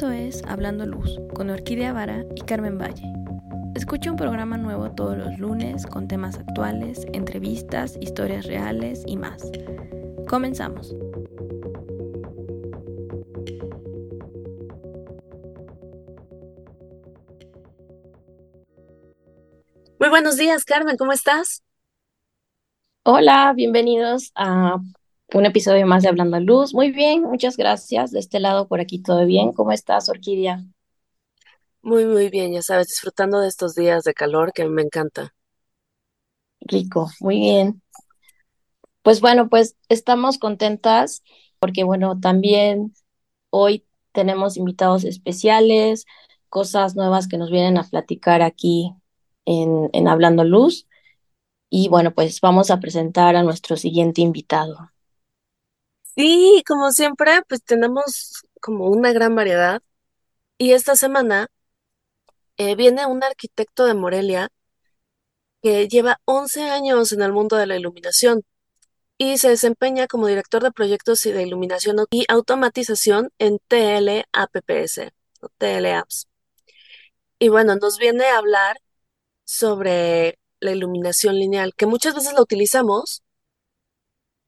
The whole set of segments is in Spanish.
Esto es Hablando Luz con Orquídea Vara y Carmen Valle. Escucha un programa nuevo todos los lunes con temas actuales, entrevistas, historias reales y más. Comenzamos. Muy buenos días, Carmen, ¿cómo estás? Hola, bienvenidos a un episodio más de Hablando a Luz. Muy bien, muchas gracias. De este lado, por aquí todo bien. ¿Cómo estás, Orquídea? Muy, muy bien, ya sabes, disfrutando de estos días de calor que me encanta. Rico, muy bien. Pues bueno, pues estamos contentas porque bueno, también hoy tenemos invitados especiales, cosas nuevas que nos vienen a platicar aquí en, en Hablando Luz. Y bueno, pues vamos a presentar a nuestro siguiente invitado. Sí, como siempre, pues tenemos como una gran variedad. Y esta semana eh, viene un arquitecto de Morelia que lleva 11 años en el mundo de la iluminación y se desempeña como director de proyectos y de iluminación y automatización en TLAPPS o TLApps. Y bueno, nos viene a hablar sobre la iluminación lineal, que muchas veces la utilizamos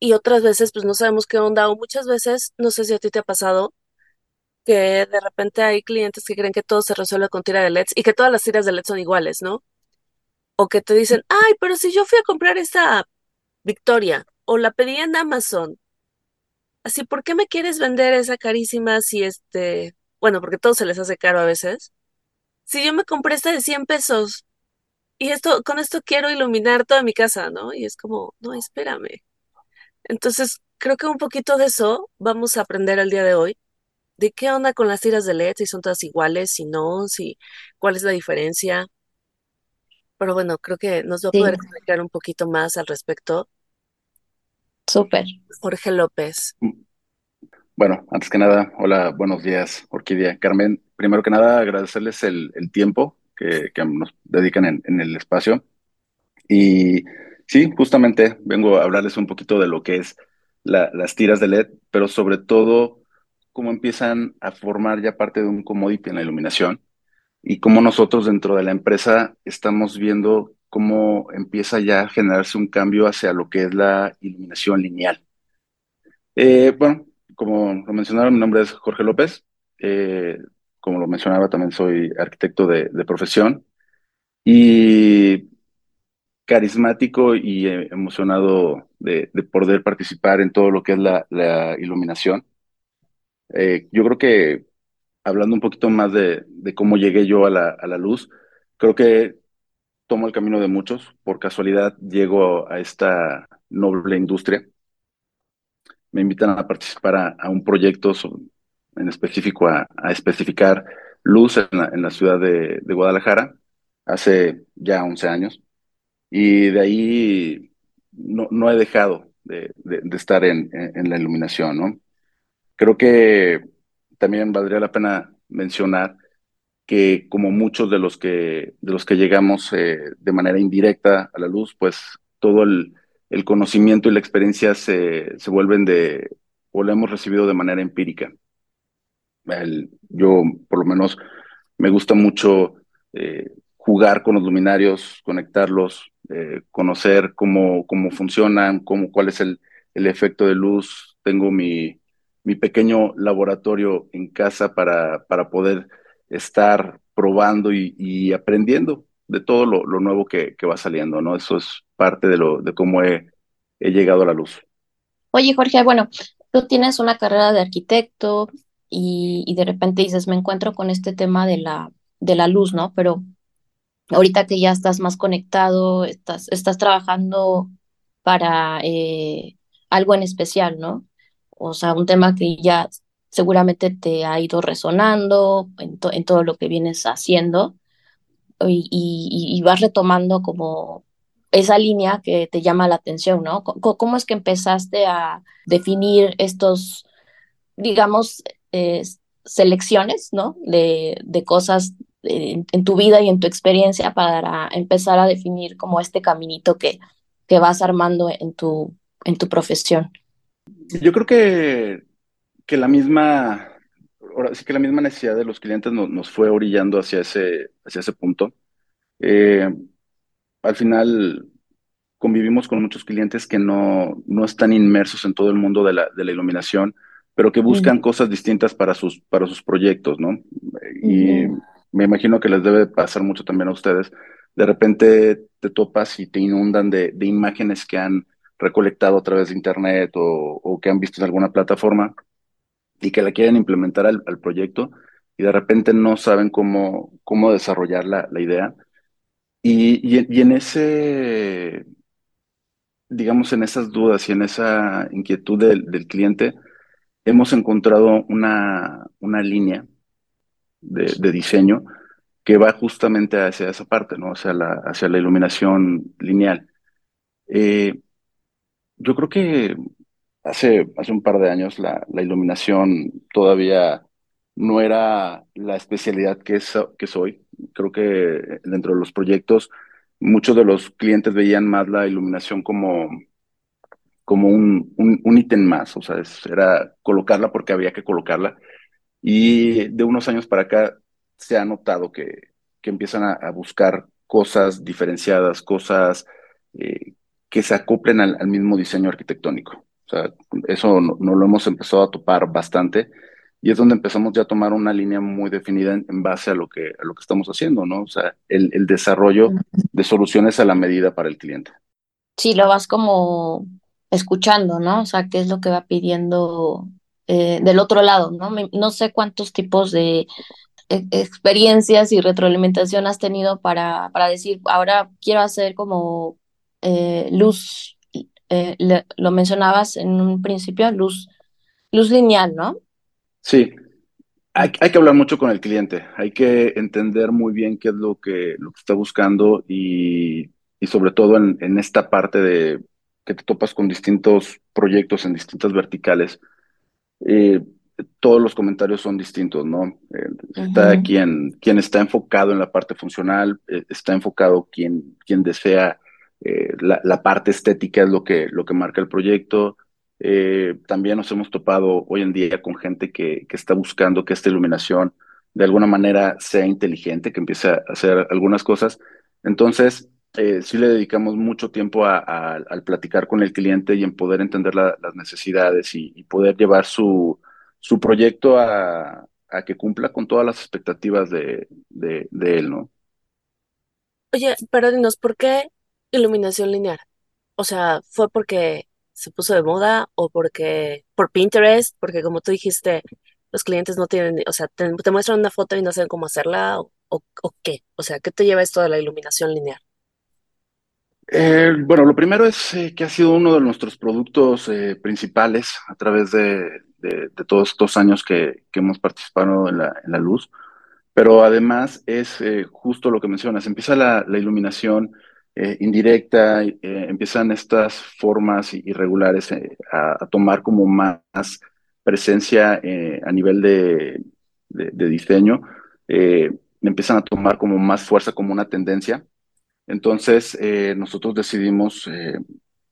y otras veces pues no sabemos qué onda o muchas veces, no sé si a ti te ha pasado, que de repente hay clientes que creen que todo se resuelve con tira de LEDs y que todas las tiras de LED son iguales, ¿no? O que te dicen, ay, pero si yo fui a comprar esta Victoria o la pedí en Amazon, así, ¿por qué me quieres vender esa carísima si este, bueno, porque todo se les hace caro a veces? Si yo me compré esta de 100 pesos y esto, con esto quiero iluminar toda mi casa, ¿no? Y es como, no, espérame. Entonces, creo que un poquito de eso vamos a aprender el día de hoy. ¿De qué onda con las tiras de LED? Si son todas iguales, si no, si cuál es la diferencia. Pero bueno, creo que nos va a poder Sí, explicar un poquito más al respecto. súper. Jorge López. Bueno, antes que nada, hola, buenos días, Orquídea. Carmen, primero que nada, agradecerles el, el tiempo que, que nos dedican en, en el espacio. Y sí, justamente vengo a hablarles un poquito de lo que es la- las tiras de LED, pero sobre todo cómo empiezan a formar ya parte de un commodity en la iluminación y cómo nosotros dentro de la empresa estamos viendo cómo empieza ya a generarse un cambio hacia lo que es la iluminación lineal. Eh, bueno, como lo mencionaron, mi nombre es Jorge López. Eh, como lo mencionaba, también soy arquitecto de, de profesión y carismático y eh, emocionado de, de poder participar en todo lo que es la, la iluminación. Eh, yo creo que hablando un poquito más de, de cómo llegué yo a la, a la luz, creo que tomo el camino de muchos. Por casualidad llego a esta noble industria me invitan a participar a, a un proyecto en específico a, a especificar luz en la, en la ciudad de, de Guadalajara hace ya 11 años y de ahí no, no he dejado de, de- estar en, en- la iluminación, ¿no? Creo que también valdría la pena mencionar que como muchos de los que, de los que llegamos eh, de manera indirecta a la luz, pues todo el, el conocimiento y la experiencia se, se vuelven de, o lo hemos recibido de manera empírica. El- yo, por lo menos, me gusta mucho eh, jugar con los luminarios, conectarlos, eh, conocer cómo, cómo funcionan, cómo, cuál es el, el efecto de luz. Tengo mi, mi pequeño laboratorio en casa para, para poder estar probando y, aprendiendo de todo lo, lo nuevo que, que va saliendo, ¿no? Eso es parte de lo, de cómo he, he llegado a la luz. Oye, Jorge, bueno, tú tienes una carrera de arquitecto y, y de repente dices, me encuentro con este tema de la, de la luz, ¿no? Pero ahorita que ya estás más conectado, estás, estás trabajando para eh, algo en especial, ¿no? O sea, un tema que ya seguramente te ha ido resonando en, en todo lo que vienes haciendo y, y, vas retomando como esa línea que te llama la atención, ¿no? ¿Cómo es que empezaste a definir estos, digamos, eh, selecciones, ¿no? De, de cosas en, en tu vida y en tu experiencia para empezar a definir como este caminito que, que vas armando en tu, en tu profesión. Yo creo que, que la misma, ahora sí que la misma necesidad de los clientes nos, nos fue orillando hacia ese, hacia ese punto. Eh, al final convivimos con muchos clientes que no, no están inmersos en todo el mundo de la, de la iluminación, pero que buscan cosas distintas para sus, para sus proyectos, ¿no? Y me imagino que les debe pasar mucho también a ustedes. De repente te topas y te inundan de, de imágenes que han recolectado a través de internet o, o, que han visto en alguna plataforma y que la quieren implementar al, al proyecto y de repente no saben cómo, cómo desarrollar la, la idea. Y, y, en ese, digamos, en esas dudas y en esa inquietud del, del cliente, hemos encontrado una, una línea de, diseño que va justamente hacia esa parte, ¿no? Hacia la, hacia la iluminación lineal. Eh, yo creo que hace, hace un par de años la, la iluminación todavía no era la especialidad que, es, que soy. Creo que dentro de los proyectos muchos de los clientes veían más la iluminación como, como un, un, un ítem más, o sea, es, era colocarla porque había que colocarla. Y de unos años para acá se ha notado que, que empiezan a, a buscar cosas diferenciadas, cosas eh, que se acoplen al, al, mismo diseño arquitectónico. O sea, eso no, no, lo hemos empezado a topar bastante y es donde empezamos ya a tomar una línea muy definida en, en base a lo, que, a lo que estamos haciendo, ¿no? O sea, el, el desarrollo de soluciones a la medida para el cliente. Sí, lo vas como escuchando, ¿no? O sea, qué es lo que va pidiendo eh, del otro lado, ¿no? No sé cuántos tipos de eh, experiencias y retroalimentación has tenido para, para decir, ahora quiero hacer como eh, luz, eh, lo mencionabas en un principio, luz, luz lineal, ¿no? Sí, hay, hay, que hablar mucho con el cliente, hay que entender muy bien qué es lo que, lo que está buscando y, y sobre todo en, en, esta parte de que te topas con distintos proyectos en distintas verticales. Eh, todos los comentarios son distintos, ¿no? Está uh -huh. quien, quien está enfocado en la parte funcional, eh, está enfocado quien, quien desea eh, la, la, parte estética, es lo que, lo que marca el proyecto. Eh, también nos hemos topado hoy en día con gente que, que, está buscando que esta iluminación de alguna manera sea inteligente, que empiece a hacer algunas cosas. Entonces, eh, sí le dedicamos mucho tiempo a, al platicar con el cliente y en poder entender la, las necesidades y, poder llevar su, su proyecto a, que cumpla con todas las expectativas de, de, él, ¿no? Oye, pero dinos, ¿por qué iluminación lineal? O sea, ¿fue porque se puso de moda o porque por Pinterest, porque como tú dijiste, los clientes no tienen, o sea, te, te muestran una foto y no saben cómo hacerla o, o, o, qué, o sea, ¿qué te lleva esto de la iluminación lineal? Eh, bueno, lo primero es eh, que ha sido uno de nuestros productos eh, principales a través de, todos estos años que, hemos participado en la, luz, pero además es justo lo que mencionas, empieza la, iluminación indirecta, empiezan estas formas irregulares a, tomar como más presencia a nivel de, de diseño, empiezan a tomar como más fuerza, como una tendencia. Entonces, nosotros decidimos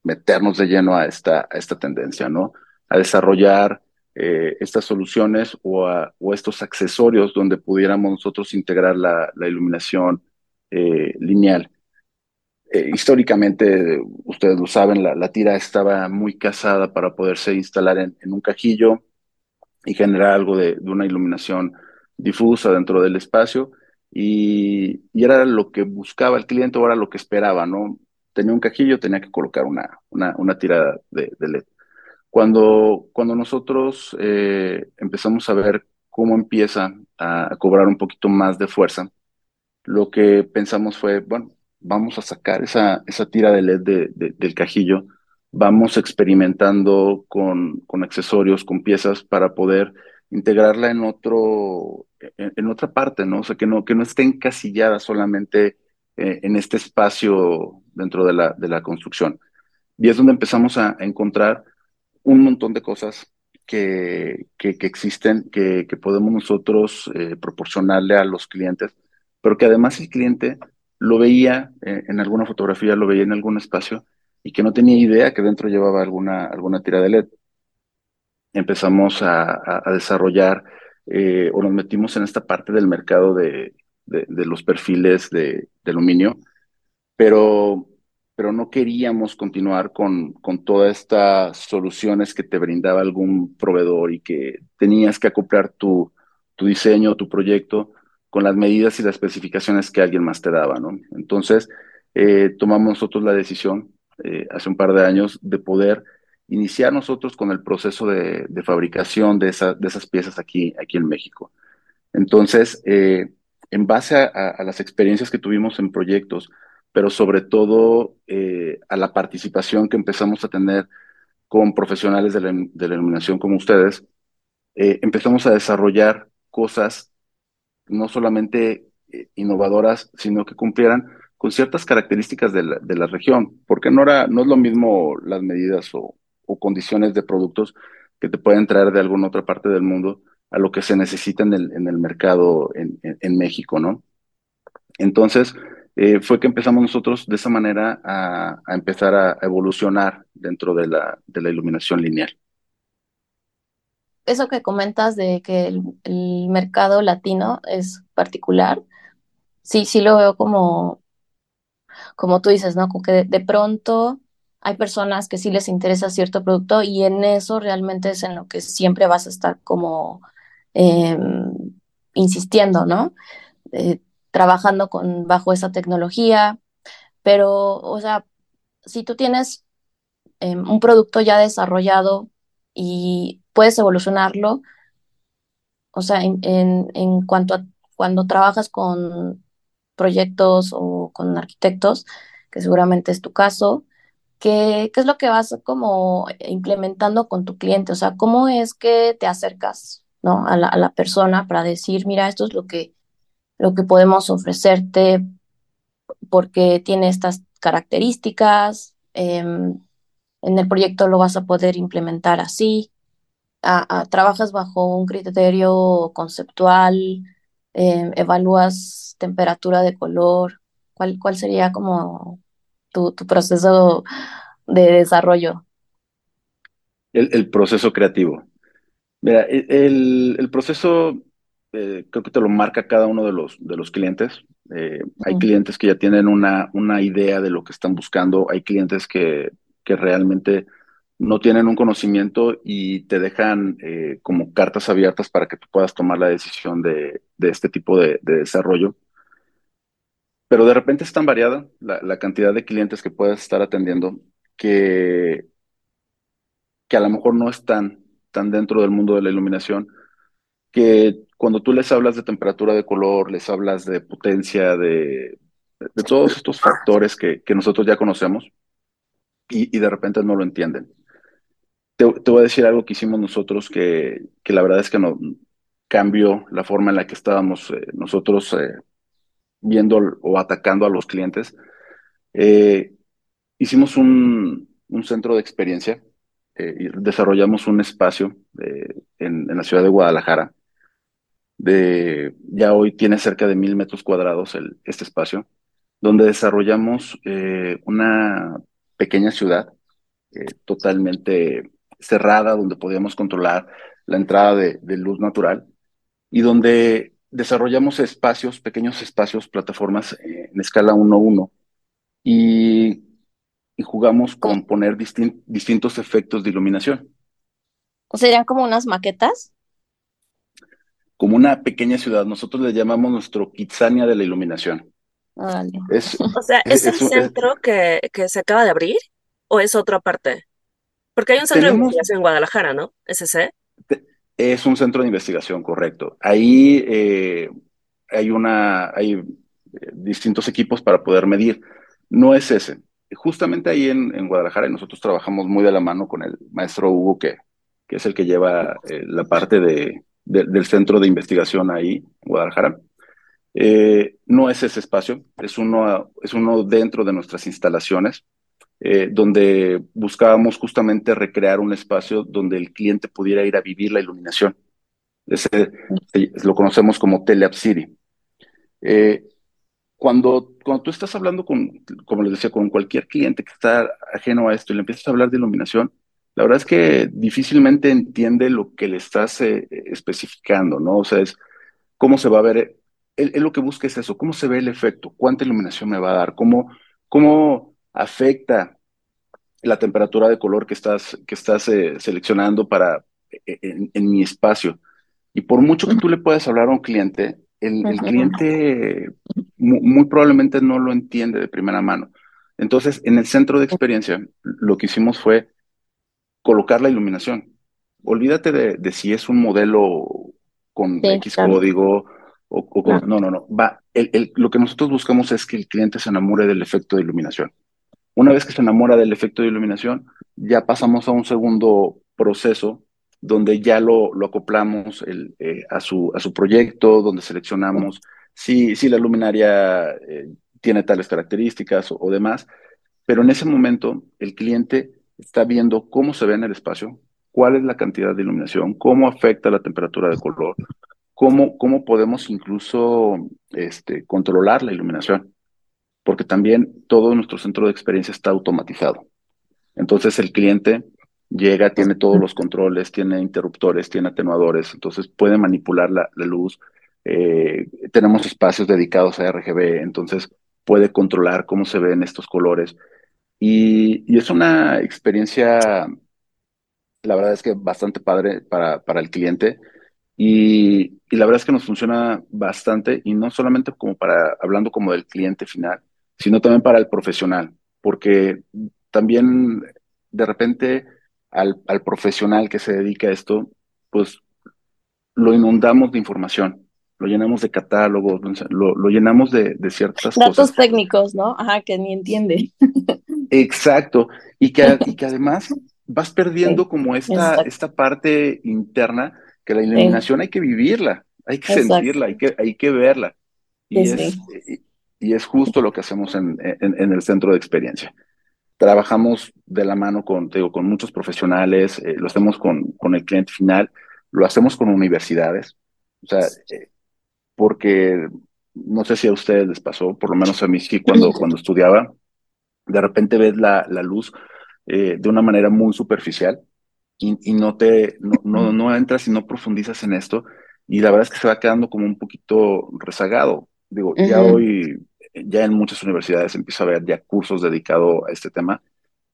meternos de lleno a esta, esta tendencia, ¿no? A desarrollar estas soluciones o, estos accesorios donde pudiéramos nosotros integrar la, iluminación lineal. Eh, históricamente, ustedes lo saben, la, tira estaba muy casada para poderse instalar en, un cajillo y generar algo de, una iluminación difusa dentro del espacio. Y, era lo que buscaba el cliente o era lo que esperaba, ¿no? Tenía un cajillo, tenía que colocar una, una, una tira de, LED. Cuando, cuando nosotros eh, empezamos a ver cómo empieza a, cobrar un poquito más de fuerza, lo que pensamos fue, bueno, vamos a sacar esa, esa tira de LED de, del cajillo, vamos experimentando con, con, accesorios, con piezas para poder integrarla en otro, en, otra parte, ¿no? O sea, que no, que no esté encasillada solamente eh, en este espacio dentro de la, de la construcción. Y es donde empezamos a, encontrar un montón de cosas que, que, existen, que, que, podemos nosotros eh, proporcionarle a los clientes, pero que además el cliente lo veía eh, en alguna fotografía, lo veía en algún espacio y que no tenía idea que dentro llevaba alguna, alguna tira de LED. Empezamos a, a desarrollar eh, o nos metimos en esta parte del mercado de, de, los perfiles de, aluminio, pero, pero no queríamos continuar con, con todas estas soluciones que te brindaba algún proveedor y que tenías que acoplar tu, tu diseño, tu proyecto con las medidas y las especificaciones que alguien más te daba, ¿no? Entonces, eh, tomamos nosotros la decisión eh, hace un par de años de poder iniciar nosotros con el proceso de, fabricación de, esas piezas aquí, aquí en México. Entonces, eh, en base a, las experiencias que tuvimos en proyectos, pero sobre todo a la participación que empezamos a tener con profesionales de la, iluminación como ustedes, empezamos a desarrollar cosas no solamente innovadoras, sino que cumplieran con ciertas características de la, de la región, porque no, era, no es lo mismo las medidas o, o, condiciones de productos que te pueden traer de alguna otra parte del mundo a lo que se necesita en el, en el mercado en, en, México, ¿no? Entonces, eh, fue que empezamos nosotros de esa manera a, a empezar a evolucionar dentro de la, de la iluminación lineal. Eso que comentas de que el, mercado latino es particular, sí, sí lo veo como como tú dices, ¿no? Que de, pronto hay personas que sí les interesa cierto producto y en eso realmente es en lo que siempre vas a estar como em, insistiendo, ¿no? Eh, trabajando con, bajo esa tecnología, pero, o sea, si tú tienes em, un producto ya desarrollado y puedes evolucionarlo, o sea, en, en cuanto a cuando trabajas con proyectos o con arquitectos, que seguramente es tu caso, ¿qué, es lo que vas como implementando con tu cliente? O sea, ¿cómo es que te acercas ¿no? a, la, a la persona para decir, mira, esto es lo que, lo que podemos ofrecerte porque tiene estas características? Em, en el proyecto lo vas a poder implementar así. trabajas bajo un criterio conceptual, em, evalúas temperatura de color? ¿Cuál, cuál sería como tu, tu proceso de desarrollo? El, el proceso creativo. Mira, e, el, el proceso eh, creo que te lo marca cada uno de los, de los clientes. Eh, hay clientes que ya tienen una, una idea de lo que están buscando, hay clientes que, que realmente no tienen un conocimiento y te dejan eh, como cartas abiertas para que tú puedas tomar la decisión de, de este tipo de, de desarrollo pero de repente es tan variada la, cantidad de clientes que puedes estar atendiendo que, que a lo mejor no están tan dentro del mundo de la iluminación, que cuando tú les hablas de temperatura de color, les hablas de potencia, de, todos estos factores que, nosotros ya conocemos y, y, de repente no lo entienden. Te, te, voy a decir algo que hicimos nosotros que, que la verdad es que no cambió la forma en la que estábamos eh, nosotros eh, viendo o atacando a los clientes, eh, hicimos un, un, centro de experiencia eh, y desarrollamos un espacio eh, en, en, la ciudad de Guadalajara. De, ya hoy tiene cerca de mil metros cuadrados este espacio, donde desarrollamos una pequeña ciudad totalmente cerrada, donde podíamos controlar la entrada de, de luz natural y donde desarrollamos espacios, pequeños espacios, plataformas eh, en escala 1-1 y, y, jugamos con poner distintos efectos de iluminación. ¿O serían como unas maquetas? Como una pequeña ciudad. Nosotros le llamamos nuestro Kitsania de la iluminación. Vale. Es, o sea, ¿es, el centro que, que, se acaba de abrir o es otra parte? Porque hay un centro de investigación en Guadalajara, ¿no? ¿SC? Es un centro de investigación, correcto. Ahí eh, hay una, hay eh, distintos equipos para poder medir. No es ese. Justamente ahí en, en Guadalajara, nosotros trabajamos muy de la mano con el maestro Hugo, que, que es el que lleva eh, la parte de, de, del centro de investigación ahí en Guadalajara. No es ese espacio, es uno, es uno dentro de nuestras instalaciones. Eh, donde buscábamos justamente recrear un espacio donde el cliente pudiera ir a vivir la iluminación. Ese, lo conocemos como Teleapp City. Eh, cuando, cuando tú estás hablando con, como les decía, con cualquier cliente que está ajeno a esto y le empiezas a hablar de iluminación, la verdad es que difícilmente entiende lo que le estás eh, especificando, ¿no? O sea, es cómo se va a ver, él, lo que busca es eso, cómo se ve el efecto, cuánta iluminación me va a dar, cómo, cómo afecta la temperatura de color que estás, que estás eh, seleccionando para, eh, en, mi espacio. Y por mucho que tú le puedas hablar a un cliente, el, cliente muy, probablemente no lo entiende de primera mano. Entonces, en el centro de experiencia, lo que hicimos fue colocar la iluminación. Olvídate de, si es un modelo con X código o, con... No, no, no. Va, el, lo que nosotros buscamos es que el cliente se enamore del efecto de iluminación. Una vez que se enamora del efecto de iluminación, ya pasamos a un segundo proceso donde ya lo, acoplamos eh, a, su, proyecto, donde seleccionamos si, la luminaria eh, tiene tales características o, demás, pero en ese momento el cliente está viendo cómo se ve en el espacio, cuál es la cantidad de iluminación, cómo afecta la temperatura de color, cómo, cómo podemos incluso este, controlar la iluminación, porque también todo nuestro centro de experiencia está automatizado. Entonces el cliente llega, tiene todos los controles, tiene interruptores, tiene atenuadores, entonces puede manipular la, luz. Eh, tenemos espacios dedicados a RGB, entonces puede controlar cómo se ven estos colores. Y, es una experiencia, la verdad es que bastante padre para, para el cliente. Y, y, la verdad es que nos funciona bastante, y no solamente como para, hablando como del cliente final, sino también para el profesional, porque también de repente al, al profesional que se dedica a esto, pues lo inundamos de información, lo llenamos de catálogos, lo, lo llenamos de, de ciertas Datos Datos técnicos, ¿no? Ajá, que ni entiende. Exacto, y que, y que además vas perdiendo como esta, esta parte interna, que la iluminación hay que vivirla, hay que sentirla, hay que, hay que verla. Y, es, y, es justo lo que hacemos en, en, en el centro de experiencia. Trabajamos de la mano con, digo, con muchos profesionales, eh, lo hacemos con, con el cliente final, lo hacemos con universidades, o sea, eh, porque no sé si a ustedes les pasó, por lo menos a mí sí, cuando, cuando estudiaba, de repente ves la, la luz eh, de una manera muy superficial y, y no te, no, no, no, entras y no profundizas en esto, y la verdad es que se va quedando como un poquito rezagado. Digo, ya hoy ya en muchas universidades empieza a haber ya cursos dedicados a este tema,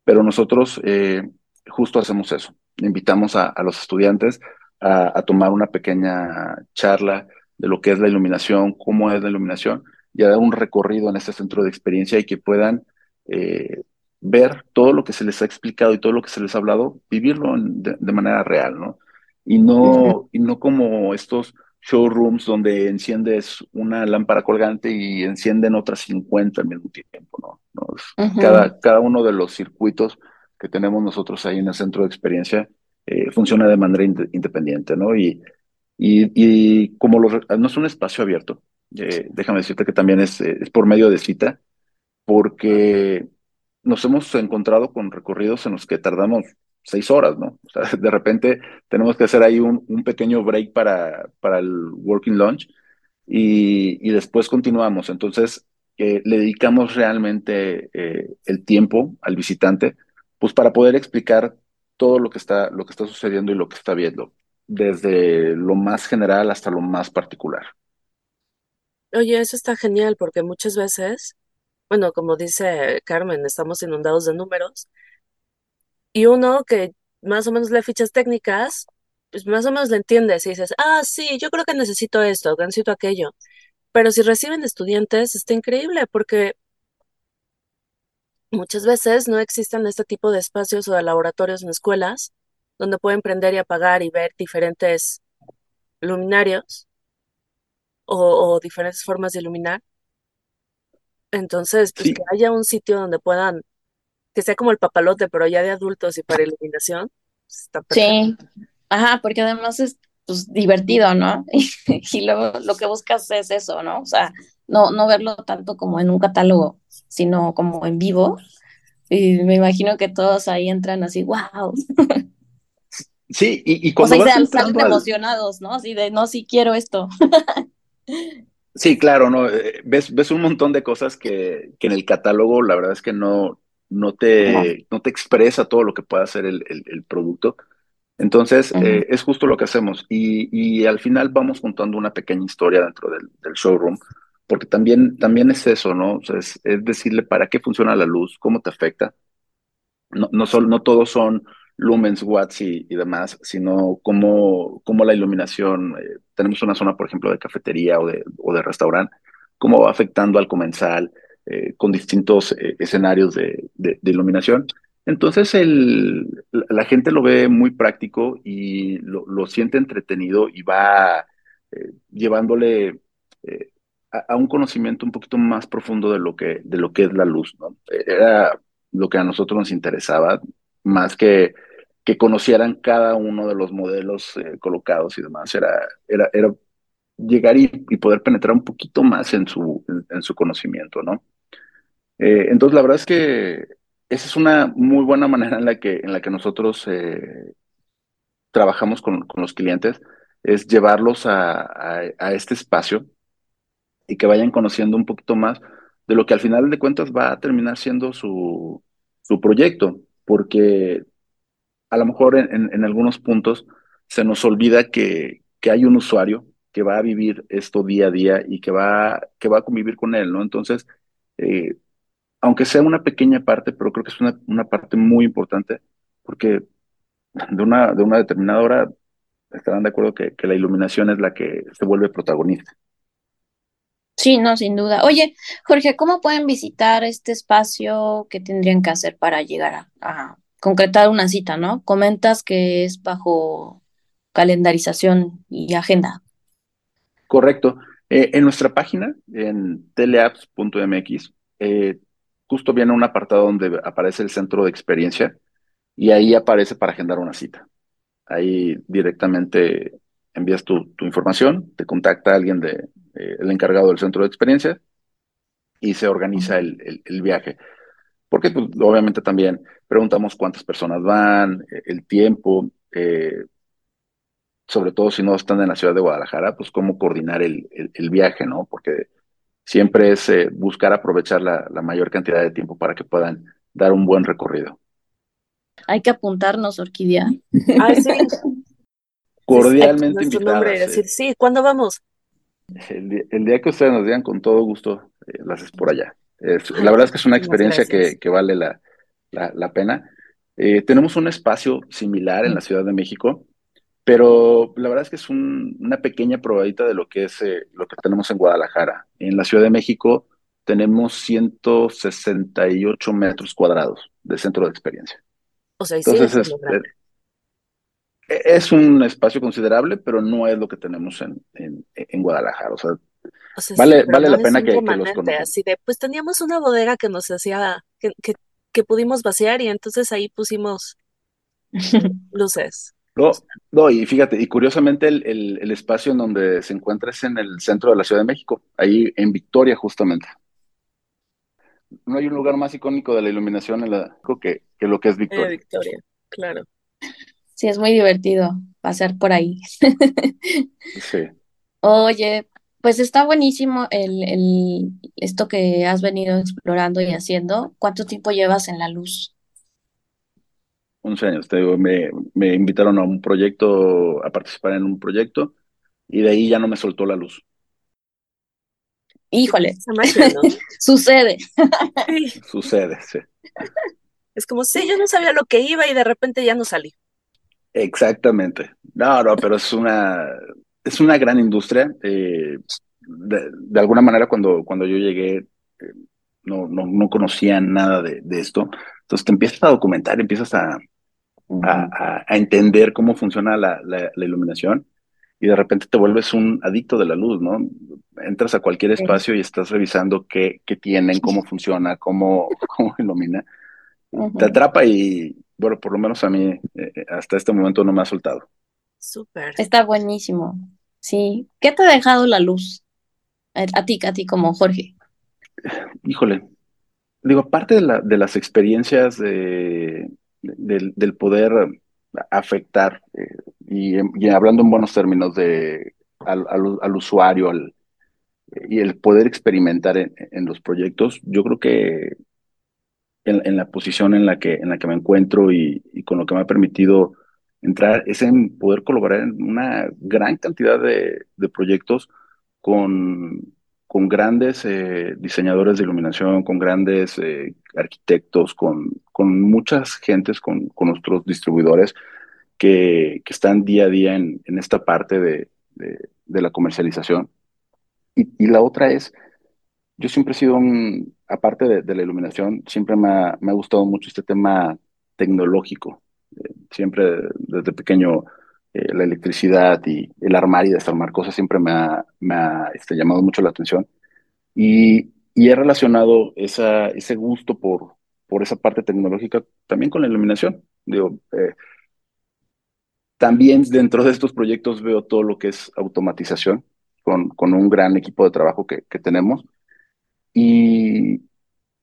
pero nosotros eh, justo hacemos eso. Invitamos a, los estudiantes a, tomar una pequeña charla de lo que es la iluminación, cómo es la iluminación, y a dar un recorrido en este centro de experiencia y que puedan eh, ver todo lo que se les ha explicado y todo lo que se les ha hablado, vivirlo de, manera real, ¿no? Y no, y no como estos showrooms donde enciendes una lámpara colgante y encienden otras 50 al mismo tiempo, ¿no? cada, cada uno de los circuitos que tenemos nosotros ahí en el centro de experiencia eh, funciona de manera independiente, ¿no? Y, y, y como no es un espacio abierto, eh, déjame decirte que también es, eh, es por medio de cita, porque nos hemos encontrado con recorridos en los que tardamos seis horas, ¿no? O sea, de repente tenemos que hacer ahí un, pequeño break para, para el working lunch y, y después continuamos. Entonces, eh, le dedicamos realmente eh, el tiempo al visitante, pues para poder explicar todo lo que está, lo que está sucediendo y lo que está viendo, desde lo más general hasta lo más particular. Oye, eso está genial porque muchas veces, bueno, como dice Carmen, estamos inundados de números y uno que más o menos lee fichas técnicas, pues más o menos le entiendes y dices, ah, sí, yo creo que necesito esto, que necesito aquello. Pero si reciben estudiantes, está increíble porque muchas veces no existen este tipo de espacios o de laboratorios en escuelas donde pueden prender y apagar y ver diferentes luminarios o, o diferentes formas de iluminar. Entonces, pues que haya un sitio donde puedan que sea como el papalote, pero ya de adultos y para iluminación. Pues, está sí, ajá, porque además es pues, divertido, ¿no? Y, luego lo que buscas es eso, ¿no? O sea, no, no verlo tanto como en un catálogo, sino como en vivo. Y me imagino que todos ahí entran así, wow. Sí, y, y cuando o sea, salen emocionados, ¿no? Así de, no, sí quiero esto. Sí, claro, no. Eh, ves, ves un montón de cosas que, que en el catálogo, la verdad es que no, no te, no te expresa todo lo que puede hacer el, el, producto. Entonces, eh, es justo lo que hacemos. Y, y, al final vamos contando una pequeña historia dentro del, del showroom, porque también, también es eso, ¿no? es, es, decirle para qué funciona la luz, cómo te afecta. No, no, solo, no todos son lumens, watts y, y demás, sino cómo, cómo la iluminación, eh, tenemos una zona, por ejemplo, de cafetería o de, o de restaurante, cómo va afectando al comensal, eh, con distintos eh, escenarios de, iluminación. Entonces el, la gente lo ve muy práctico y lo, siente entretenido y va eh, llevándole a, un conocimiento un poquito más profundo de lo que, de lo que es la luz. ¿no? Era lo que a nosotros nos interesaba, más que que conocieran cada uno de los modelos colocados y demás. Era, era, era llegar y, poder penetrar un poquito más en su, en su conocimiento, ¿no? Eh, entonces, la verdad es que esa es una muy buena manera en la que, en la que nosotros eh, trabajamos con, con, los clientes, es llevarlos a, a, este espacio y que vayan conociendo un poquito más de lo que al final de cuentas va a terminar siendo su, su proyecto, porque a lo mejor en, en, algunos puntos se nos olvida que, que hay un usuario que va a vivir esto día a día y que va, que va a convivir con él, ¿no? Entonces, eh, aunque sea una pequeña parte, pero creo que es una, una parte muy importante, porque de una, de una determinada hora estarán de acuerdo que, que la iluminación es la que se vuelve protagonista. Sí, no, sin duda. Oye, Jorge, ¿cómo pueden visitar este espacio? ¿Qué tendrían que hacer para llegar a, concretar una cita, no? Comentas que es bajo calendarización y agenda. Correcto. Eh, en nuestra página, en teleapps.mx, eh, justo viene un apartado donde aparece el centro de experiencia y ahí aparece para agendar una cita. Ahí directamente envías tu, información, te contacta alguien de, eh, el encargado del centro de experiencia y se organiza el, el, viaje. Porque pues, obviamente también preguntamos cuántas personas van, eh, el tiempo, eh, sobre todo si no están en la ciudad de Guadalajara, pues cómo coordinar el, el viaje, ¿no? Porque siempre es eh, buscar aprovechar la, mayor cantidad de tiempo para que puedan dar un buen recorrido. Hay que apuntarnos, Orquídea. Sí. Cordialmente invitadas. decir, sí, ¿cuándo vamos? El día, que ustedes nos digan, con todo gusto, eh, las es por allá. la verdad es que es una experiencia que, que, vale la, la, pena. Eh, tenemos un espacio similar en la Ciudad de México, pero la verdad es que es una pequeña probadita de lo que es eh, lo que tenemos en Guadalajara. En la Ciudad de México tenemos 168 metros cuadrados de centro de experiencia. O sea, Entonces, es, eh, es, un espacio considerable, pero no es lo que tenemos en, en, Guadalajara. O sea, vale, vale la pena que, que, los conozcan. Así de, pues teníamos una bodega que nos hacía, que, que, que pudimos vaciar y entonces ahí pusimos luces. No, no, y fíjate, y curiosamente el, el, espacio en donde se encuentra es en el centro de la Ciudad de México, ahí en Victoria justamente. No hay un lugar más icónico de la iluminación en la que, que lo que es Victoria. Victoria, claro. Sí, es muy divertido pasar por ahí. sí. Oye, pues está buenísimo el, el, esto que has venido explorando y haciendo. ¿Cuánto tiempo llevas en la luz? 11 años. Te digo, me, me invitaron a un proyecto, a participar en un proyecto, y de ahí ya no me soltó la luz. Híjole, sucede. Sucede, sí. Es como si yo no sabía lo que iba y de repente ya no salí. Exactamente. No, no, pero es una, es una gran industria. Eh, de, alguna manera, cuando, cuando yo llegué, eh, no, no, no conocía nada de, de, esto. Entonces te empiezas a documentar, empiezas a, a, entender cómo funciona la, la, iluminación y de repente te vuelves un adicto de la luz, ¿no? Entras a cualquier espacio y estás revisando qué, qué tienen, cómo funciona, cómo, cómo ilumina. Te atrapa y, bueno, por lo menos a mí eh, hasta este momento no me ha soltado. Súper. Está buenísimo. Sí. ¿Qué te ha dejado la luz? A ti, a ti como Jorge. Híjole. Digo, aparte de, la, de las experiencias de, del, poder afectar, eh, y, hablando en buenos términos, de, al, al, usuario y el poder experimentar en, los proyectos, yo creo que en, la posición en la que, en la que me encuentro y, con lo que me ha permitido entrar es en poder colaborar en una gran cantidad de, proyectos con, con grandes eh, diseñadores de iluminación, con grandes eh, arquitectos, con, con muchas gentes, con, con nuestros distribuidores que, que, están día a día en, en esta parte de, de, la comercialización. Y, y, la otra es, yo siempre he sido un, aparte de, la iluminación, siempre me ha, me ha, gustado mucho este tema tecnológico. Eh, siempre desde pequeño eh, la electricidad y el armar y desarmar cosas siempre me ha, me ha este, llamado mucho la atención. Y, y he relacionado esa, ese gusto por, por esa parte tecnológica también con la iluminación. Digo, eh, también dentro de estos proyectos veo todo lo que es automatización con, con un gran equipo de trabajo que, que tenemos y,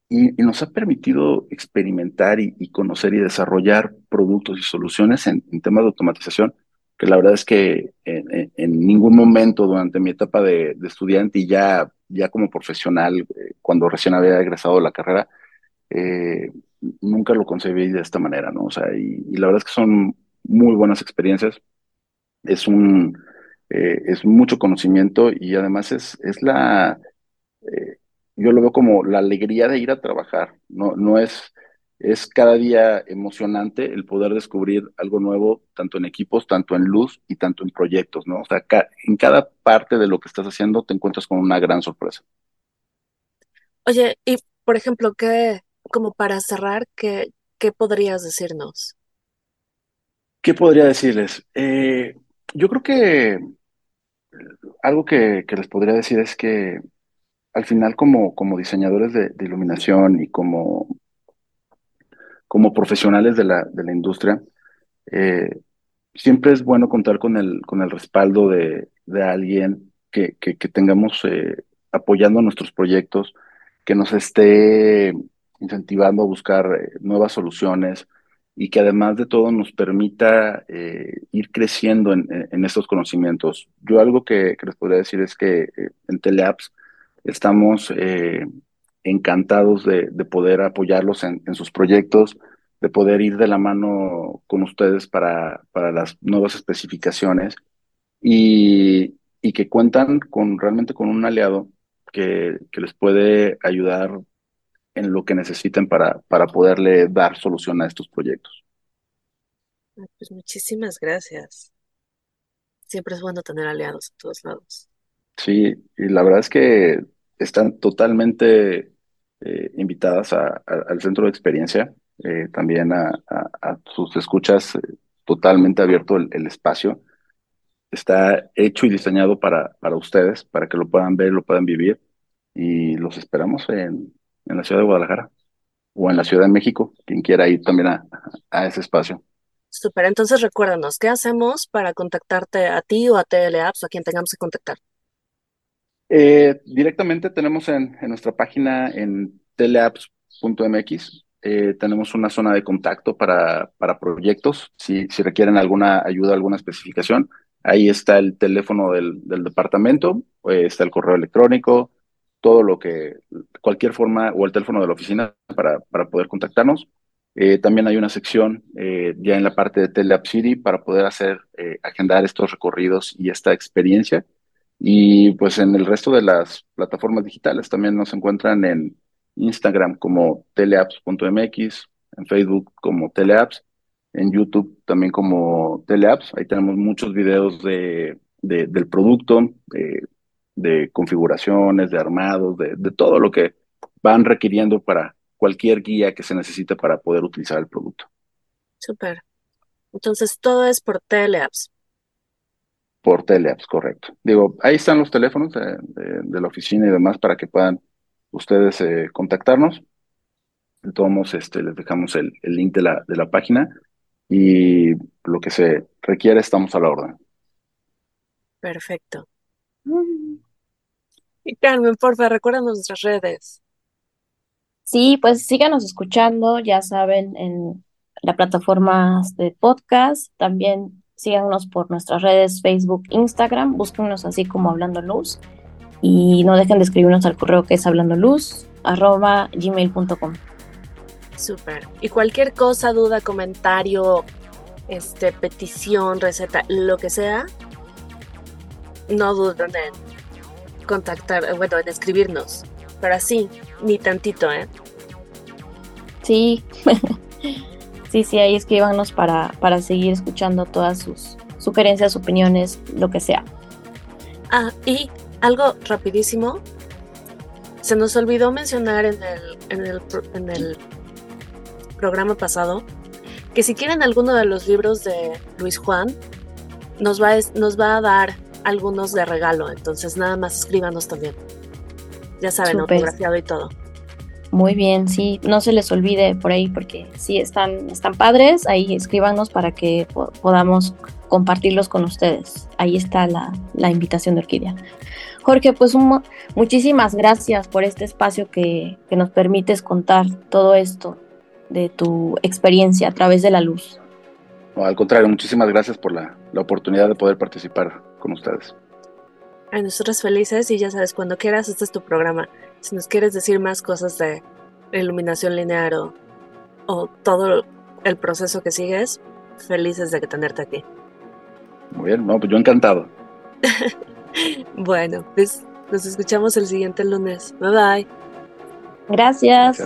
y, nos ha permitido experimentar y, conocer y desarrollar productos y soluciones en, temas de automatización que la verdad es que en, ningún momento durante mi etapa de, estudiante y ya, ya como profesional, eh, cuando recién había egresado de la carrera, eh, nunca lo concebí de esta manera, ¿no? O sea, y, y la verdad es que son muy buenas experiencias. Es un, eh, es mucho conocimiento y además es, es la, yo lo veo como la alegría de ir a trabajar, no, no es, es cada día emocionante el poder descubrir algo nuevo, tanto en equipos, tanto en luz y tanto en proyectos, ¿no? O sea, en cada parte de lo que estás haciendo te encuentras con una gran sorpresa. Oye, y por ejemplo, ¿qué, como para cerrar, qué, qué podrías decirnos? ¿Qué podría decirles? Eh, yo creo que algo que, les podría decir es que al final como, como diseñadores de, iluminación y como, como profesionales de la, de la industria, eh, siempre es bueno contar con el, con el respaldo de, de alguien que, que, tengamos eh, apoyando nuestros proyectos, que nos esté incentivando a buscar nuevas soluciones, y que además de todo nos permita eh, ir creciendo en, en, estos conocimientos. Yo algo que, les podría decir es que eh, en Teleapps estamos eh, encantados de, de, poder apoyarlos en, en, sus proyectos, de poder ir de la mano con ustedes para, para las nuevas especificaciones y, y que cuentan con realmente con un aliado que, que les puede ayudar en lo que necesiten para, para poderle dar solución a estos proyectos. Pues muchísimas gracias. Siempre es bueno tener aliados en todos lados. Sí, y la verdad es que están totalmente eh, invitadas al centro de experiencia, eh, también a, sus escuchas, eh, totalmente abierto el, espacio. Está hecho y diseñado para, para ustedes, para que lo puedan ver, lo puedan vivir, y los esperamos en, en la ciudad de Guadalajara o en la Ciudad de México, quien quiera ir también a, a ese espacio. Súper, entonces recuérdanos, ¿qué hacemos para contactarte a ti o a TLApps o a quien tengamos que contactar? Eh, directamente tenemos en, nuestra página en teleapps.mx, eh, tenemos una zona de contacto para, para proyectos, si, requieren alguna ayuda, alguna especificación, ahí está el teléfono del, departamento, eh, está el correo electrónico, todo lo que, cualquier forma, o el teléfono de la oficina para, para poder contactarnos. También hay una sección ya en la parte de Teleapp City para poder hacer, agendar estos recorridos y esta experiencia. Y pues en el resto de las plataformas digitales también nos encuentran en Instagram como teleapps.mx, en Facebook como teleapps, en YouTube también como teleapps. Ahí tenemos muchos videos de, del producto, de configuraciones, de armados, de, todo lo que van requiriendo para cualquier guía que se necesite para poder utilizar el producto. Súper. Entonces todo es por Teleapps. Por Teleapps, correcto. Digo, ahí están los teléfonos de, la oficina y demás para que puedan ustedes eh, contactarnos. De todos modos, este, les dejamos el, el link de la, de la página y lo que se requiere estamos a la orden. Perfecto. Y Carmen, porfa, recuérdanos nuestras redes. Sí, pues síganos escuchando, ya saben, en la plataforma de podcast. También síganos por nuestras redes Facebook, Instagram. Búsquenos así como Hablando Luz. Y no dejen de escribirnos al correo que es hablando luz, arroba gmail.com. Súper. Y cualquier cosa, duda, comentario, este, petición, receta, lo que sea, no duden en contactar, bueno, en escribirnos. Pero así, ni tantito, ¿eh? Sí, sí, sí, ahí escríbanos para, para seguir escuchando todas sus sugerencias, opiniones, lo que sea. Ah, y algo rapidísimo. Se nos olvidó mencionar en el, en el, en el programa pasado que si quieren alguno de los libros de Luis Juan, nos va, nos va a dar algunos de regalo. Entonces nada más escríbanos también. Ya saben, autografiado y todo. Muy bien, sí, no se les olvide por ahí porque sí están, están padres, ahí escríbanos para que podamos compartirlos con ustedes. Ahí está la, la invitación de Orquídea. Jorge, pues muchísimas gracias por este espacio que, que nos permites contar todo esto de tu experiencia a través de la luz. al contrario, muchísimas gracias por la, la oportunidad de poder participar con ustedes. A nosotros felices y ya sabes, cuando quieras, este es tu programa. Si nos quieres decir más cosas de iluminación lineal o, o todo el proceso que sigues, felices de tenerte aquí. Muy bien, no, pues yo encantado. bueno, pues nos escuchamos el siguiente lunes. Bye bye. Gracias.